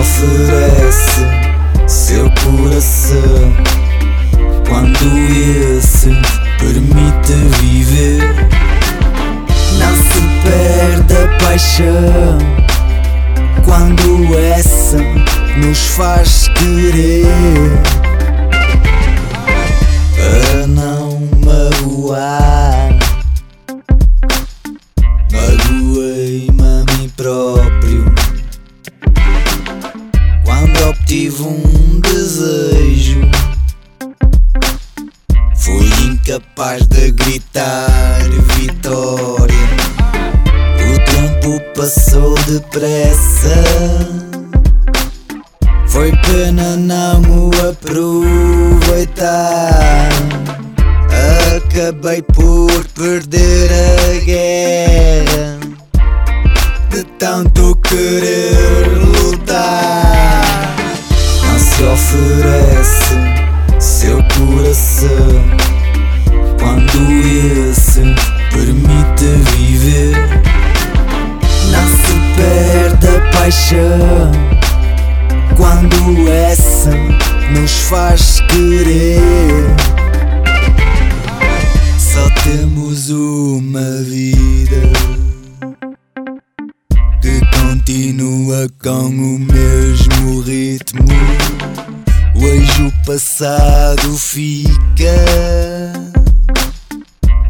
oferece seu coração quando esse permite viver. Não se perde a paixão quando essa nos faz querer. Incapaz de gritar vitória. O tempo passou depressa. Foi pena não o aproveitar. Acabei por perder a guerra. De tanto querer lutar, não se oferece paixão quando essa nos faz querer. Só temos uma vida que continua com o mesmo ritmo. Hoje o passado fica.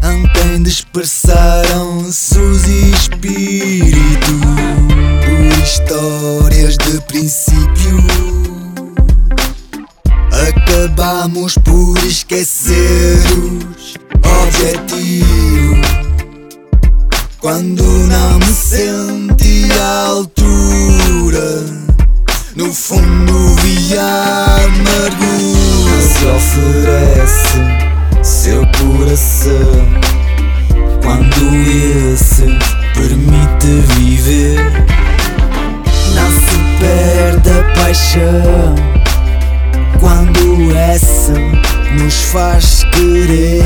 Ontem dispersaram-se os espíritos Acabamos por esquecer os objetivos. Quando não me senti à altura, no fundo vi a amargura. Se oferece seu coração quando esse permite viver. Não se perde a paixão faz querer.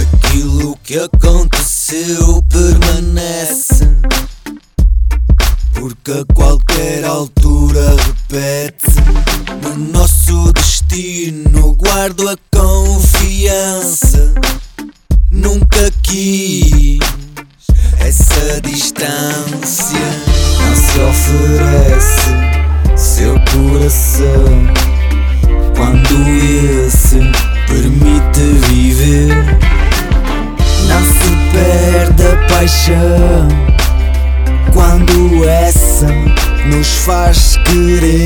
Aquilo que aconteceu permanece. Porque a qualquer altura repete-se. No nosso destino guardo a confiança. Nunca quis essa distância. Não se oferece seu coração paixão quando essa nos faz querer.